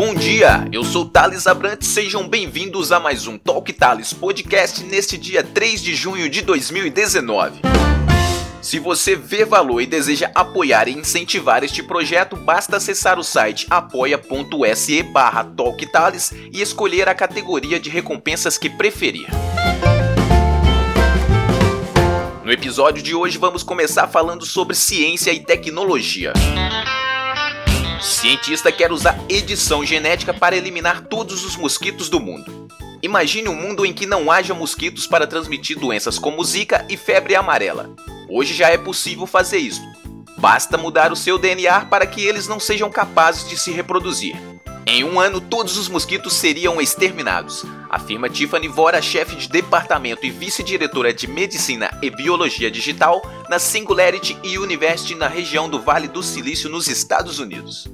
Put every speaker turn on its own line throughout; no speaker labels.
Bom dia, eu sou Thales Abrantes, sejam bem-vindos a mais um Talk Thales Podcast neste dia 3 de junho de 2019. Se você vê valor e deseja apoiar e incentivar este projeto, basta acessar o site apoia.se barra Talktales e escolher a categoria de recompensas que preferir. No episódio de hoje vamos começar falando sobre ciência e tecnologia. Cientista quer usar edição genética para eliminar todos os mosquitos do mundo. Imagine um mundo em que não haja mosquitos para transmitir doenças como zika e febre amarela. Hoje já é possível fazer isso. Basta mudar o seu DNA para que eles não sejam capazes de se reproduzir. Em um ano, todos os mosquitos seriam exterminados, afirma Tiffany Vora, chefe de departamento e vice-diretora de Medicina e Biologia Digital na Singularity University na região do Vale do Silício, nos Estados Unidos.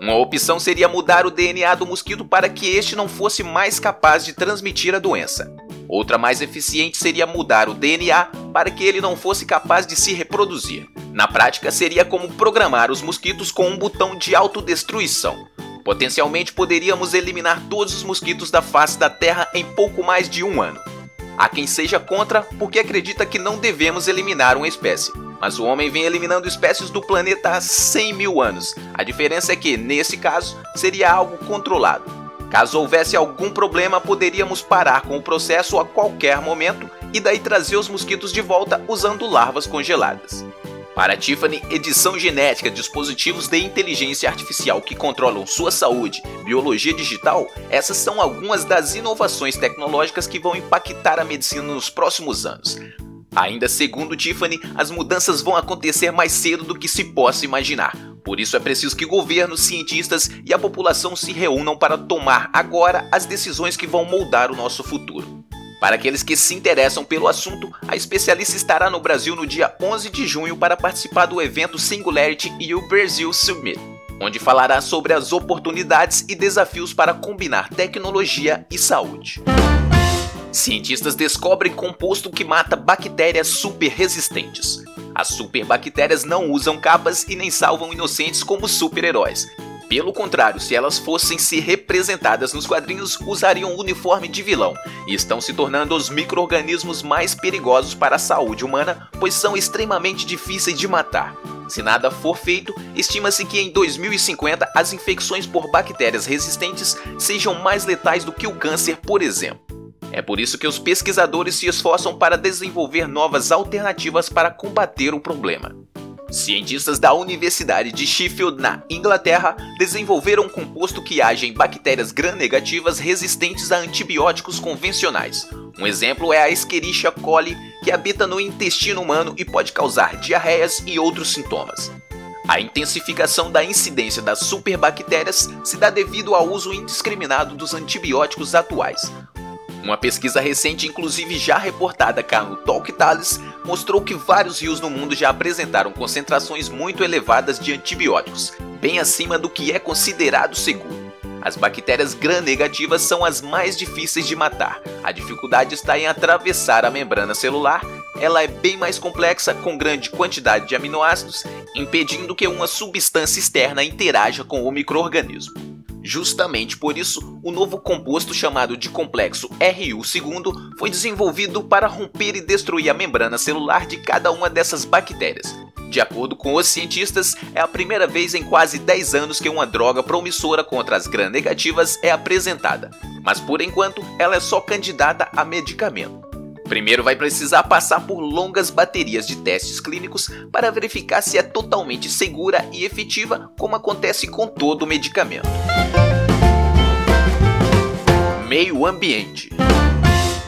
Uma opção seria mudar o DNA do mosquito para que este não fosse mais capaz de transmitir a doença. Outra mais eficiente seria mudar o DNA para que ele não fosse capaz de se reproduzir. Na prática, seria como programar os mosquitos com um botão de autodestruição. Potencialmente poderíamos eliminar todos os mosquitos da face da Terra em pouco mais de um ano. Há quem seja contra porque acredita que não devemos eliminar uma espécie. Mas o homem vem eliminando espécies do planeta há 100 mil anos. A diferença é que, nesse caso, seria algo controlado. Caso houvesse algum problema, poderíamos parar com o processo a qualquer momento e daí trazer os mosquitos de volta usando larvas congeladas. Para Tiffany, edição genética, dispositivos de inteligência artificial que controlam sua saúde, biologia digital, essas são algumas das inovações tecnológicas que vão impactar a medicina nos próximos anos. Ainda segundo Tiffany, as mudanças vão acontecer mais cedo do que se possa imaginar. Por isso é preciso que governos, cientistas e a população se reúnam para tomar agora as decisões que vão moldar o nosso futuro. Para aqueles que se interessam pelo assunto, a especialista estará no Brasil no dia 11 de junho para participar do evento Singularity e o Brazil Summit, onde falará sobre as oportunidades e desafios para combinar tecnologia e saúde. Cientistas descobrem composto que mata bactérias super resistentes. As superbactérias não usam capas e nem salvam inocentes como super-heróis. Pelo contrário, se elas fossem ser representadas nos quadrinhos, usariam o uniforme de vilão e estão se tornando os micro-organismos mais perigosos para a saúde humana, pois são extremamente difíceis de matar. Se nada for feito, estima-se que em 2050 as infecções por bactérias resistentes sejam mais letais do que o câncer, por exemplo. É por isso que os pesquisadores se esforçam para desenvolver novas alternativas para combater o problema. Cientistas da Universidade de Sheffield, na Inglaterra, desenvolveram um composto que age em bactérias gram-negativas resistentes a antibióticos convencionais. Um exemplo é a Escherichia coli, que habita no intestino humano e pode causar diarreias e outros sintomas. A intensificação da incidência das superbactérias se dá devido ao uso indiscriminado dos antibióticos atuais, uma pesquisa recente, inclusive já reportada cá no Talk Tales, mostrou que vários rios no mundo já apresentaram concentrações muito elevadas de antibióticos, bem acima do que é considerado seguro. As bactérias gram-negativas são as mais difíceis de matar. A dificuldade está em atravessar a membrana celular. Ela é bem mais complexa, com grande quantidade de aminoácidos, impedindo que uma substância externa interaja com o microorganismo. Justamente por isso, o novo composto chamado de complexo RU2 foi desenvolvido para romper e destruir a membrana celular de cada uma dessas bactérias. De acordo com os cientistas, é a primeira vez em quase 10 anos que uma droga promissora contra as gram-negativas é apresentada, mas por enquanto ela é só candidata a medicamento. Primeiro vai precisar passar por longas baterias de testes clínicos para verificar se é totalmente segura e efetiva, como acontece com todo medicamento. Meio ambiente.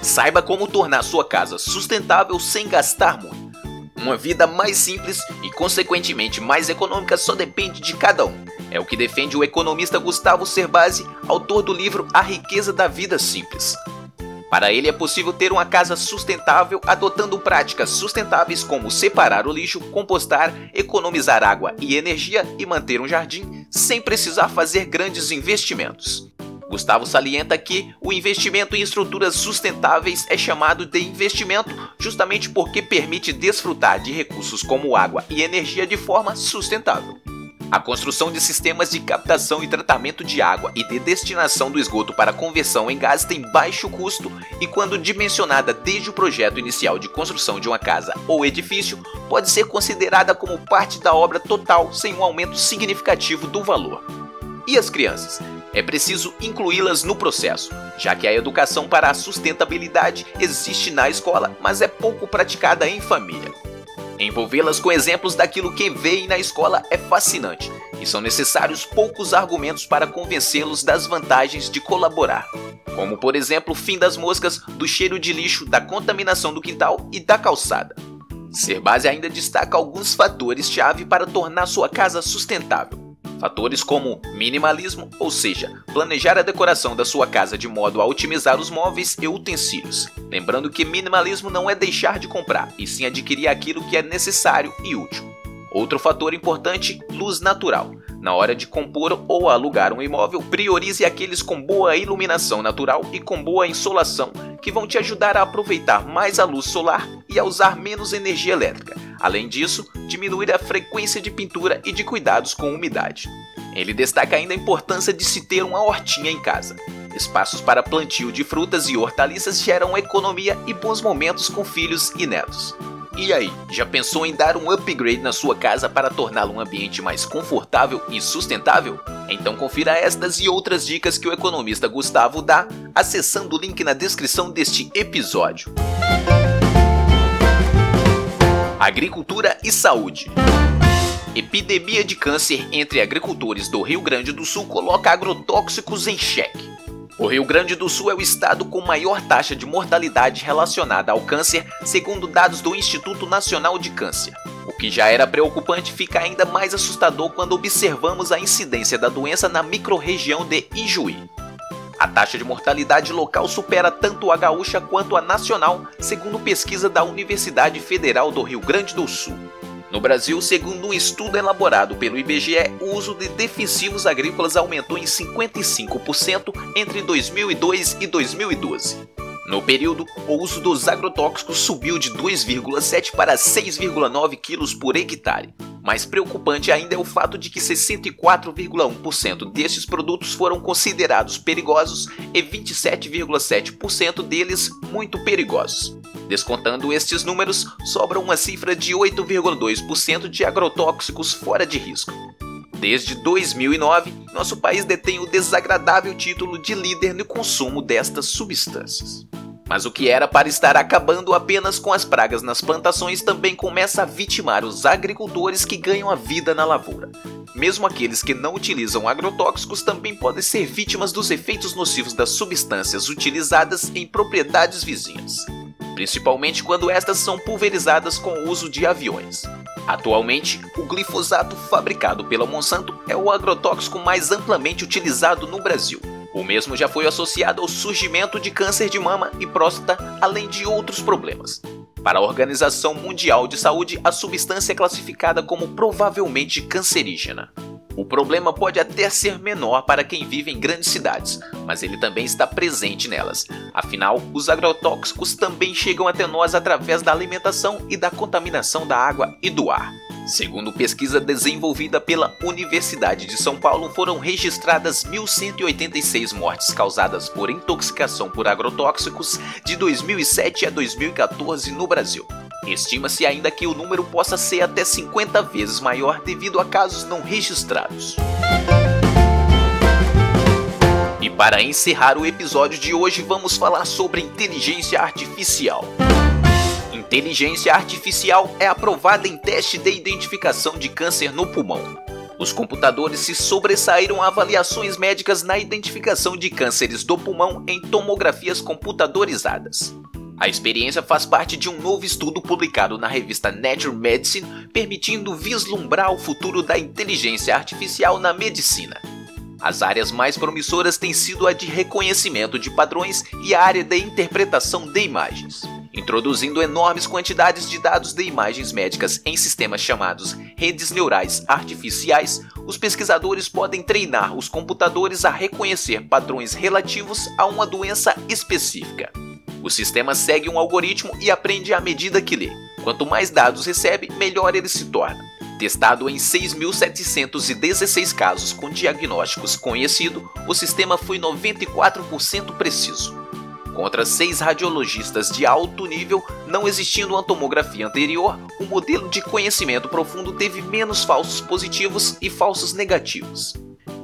Saiba como tornar sua casa sustentável sem gastar muito. Uma vida mais simples e, consequentemente, mais econômica só depende de cada um. É o que defende o economista Gustavo Cerbasi, autor do livro A Riqueza da Vida Simples. Para ele é possível ter uma casa sustentável adotando práticas sustentáveis como separar o lixo, compostar, economizar água e energia e manter um jardim sem precisar fazer grandes investimentos. Gustavo salienta que o investimento em estruturas sustentáveis é chamado de investimento justamente porque permite desfrutar de recursos como água e energia de forma sustentável. A construção de sistemas de captação e tratamento de água e de destinação do esgoto para conversão em gás tem baixo custo e, quando dimensionada desde o projeto inicial de construção de uma casa ou edifício, pode ser considerada como parte da obra total sem um aumento significativo do valor. E as crianças? É preciso incluí-las no processo, já que a educação para a sustentabilidade existe na escola, mas é pouco praticada em família. Envolvê-las com exemplos daquilo que veem na escola é fascinante, e são necessários poucos argumentos para convencê-los das vantagens de colaborar. Como, por exemplo, o fim das moscas, do cheiro de lixo, da contaminação do quintal e da calçada. Ser base ainda destaca alguns fatores-chave para tornar sua casa sustentável Fatores como minimalismo, ou seja, planejar a decoração da sua casa de modo a otimizar os móveis e utensílios. Lembrando que minimalismo não é deixar de comprar, e sim adquirir aquilo que é necessário e útil. Outro fator importante, luz natural. Na hora de compor ou alugar um imóvel, priorize aqueles com boa iluminação natural e com boa insolação, que vão te ajudar a aproveitar mais a luz solar e a usar menos energia elétrica. Além disso, diminuir a frequência de pintura e de cuidados com umidade. Ele destaca ainda a importância de se ter uma hortinha em casa. Espaços para plantio de frutas e hortaliças geram economia e bons momentos com filhos e netos. E aí, já pensou em dar um upgrade na sua casa para torná-lo um ambiente mais confortável e sustentável? Então confira estas e outras dicas que o economista Gustavo dá acessando o link na descrição deste episódio. Agricultura e Saúde. Epidemia de câncer entre agricultores do Rio Grande do Sul coloca agrotóxicos em xeque. O Rio Grande do Sul é o estado com maior taxa de mortalidade relacionada ao câncer, segundo dados do Instituto Nacional de Câncer. O que já era preocupante fica ainda mais assustador quando observamos a incidência da doença na microrregião de Ijuí. A taxa de mortalidade local supera tanto a gaúcha quanto a nacional, segundo pesquisa da Universidade Federal do Rio Grande do Sul. No Brasil, segundo um estudo elaborado pelo IBGE, o uso de defensivos agrícolas aumentou em 55% entre 2002 e 2012. No período, o uso dos agrotóxicos subiu de 2,7 para 6,9 kg por hectare, mais preocupante ainda é o fato de que 64,1% destes produtos foram considerados perigosos e 27,7% deles muito perigosos. Descontando estes números, sobra uma cifra de 8,2% de agrotóxicos fora de risco. Desde 2009, nosso país detém o desagradável título de líder no consumo destas substâncias. Mas o que era para estar acabando apenas com as pragas nas plantações também começa a vitimar os agricultores que ganham a vida na lavoura. Mesmo aqueles que não utilizam agrotóxicos também podem ser vítimas dos efeitos nocivos das substâncias utilizadas em propriedades vizinhas, principalmente quando estas são pulverizadas com o uso de aviões. Atualmente, o glifosato fabricado pela Monsanto é o agrotóxico mais amplamente utilizado no Brasil o mesmo já foi associado ao surgimento de câncer de mama e próstata, além de outros problemas. Para a Organização Mundial de Saúde, a substância é classificada como provavelmente cancerígena. O problema pode até ser menor para quem vive em grandes cidades, mas ele também está presente nelas. Afinal, os agrotóxicos também chegam até nós através da alimentação e da contaminação da água e do ar. Segundo pesquisa desenvolvida pela Universidade de São Paulo, foram registradas 1.186 mortes causadas por intoxicação por agrotóxicos de 2007 a 2014 no Brasil. Estima-se ainda que o número possa ser até 50 vezes maior devido a casos não registrados. E para encerrar o episódio de hoje, vamos falar sobre inteligência artificial. Inteligência artificial é aprovada em teste de identificação de câncer no pulmão. Os computadores se sobressaíram a avaliações médicas na identificação de cânceres do pulmão em tomografias computadorizadas. A experiência faz parte de um novo estudo publicado na revista Nature Medicine, permitindo vislumbrar o futuro da inteligência artificial na medicina. As áreas mais promissoras têm sido a de reconhecimento de padrões e a área de interpretação de imagens. Introduzindo enormes quantidades de dados de imagens médicas em sistemas chamados redes neurais artificiais, os pesquisadores podem treinar os computadores a reconhecer padrões relativos a uma doença específica. O sistema segue um algoritmo e aprende à medida que lê. Quanto mais dados recebe, melhor ele se torna. Testado em 6.716 casos com diagnósticos conhecido, o sistema foi 94% preciso. Contra seis radiologistas de alto nível, não existindo uma tomografia anterior, o modelo de conhecimento profundo teve menos falsos positivos e falsos negativos.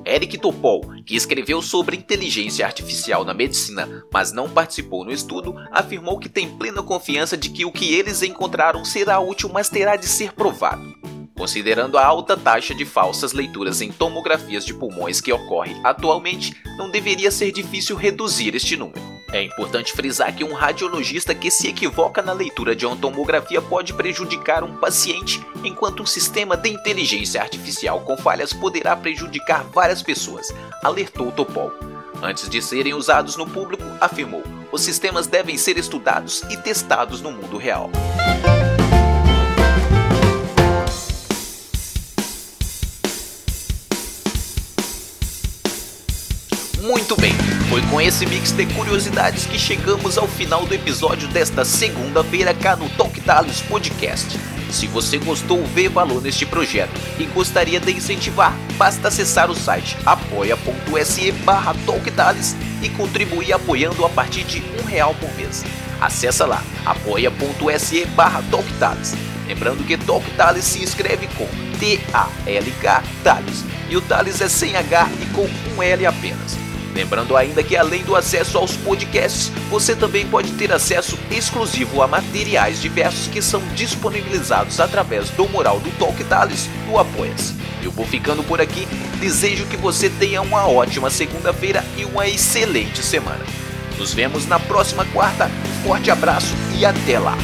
Eric Topol, que escreveu sobre inteligência artificial na medicina, mas não participou no estudo, afirmou que tem plena confiança de que o que eles encontraram será útil, mas terá de ser provado. Considerando a alta taxa de falsas leituras em tomografias de pulmões que ocorre atualmente, não deveria ser difícil reduzir este número. É importante frisar que um radiologista que se equivoca na leitura de uma tomografia pode prejudicar um paciente, enquanto um sistema de inteligência artificial com falhas poderá prejudicar várias pessoas, alertou Topol. Antes de serem usados no público, afirmou: os sistemas devem ser estudados e testados no mundo real. Muito bem, foi com esse mix de curiosidades que chegamos ao final do episódio desta segunda-feira cá no Talk Talos Podcast. Se você gostou, vê valor neste projeto e gostaria de incentivar, basta acessar o site apoia.se barra e contribuir apoiando a partir de um real por mês. Acesse lá, apoia.se barra Lembrando que Talk Tales se escreve com T-A-L-K Tales e o Tales é sem H e com um L apenas. Lembrando ainda que além do acesso aos podcasts, você também pode ter acesso exclusivo a materiais diversos que são disponibilizados através do mural do Talk Tales no Apoia-se. Eu vou ficando por aqui, desejo que você tenha uma ótima segunda-feira e uma excelente semana. Nos vemos na próxima quarta, forte abraço e até lá!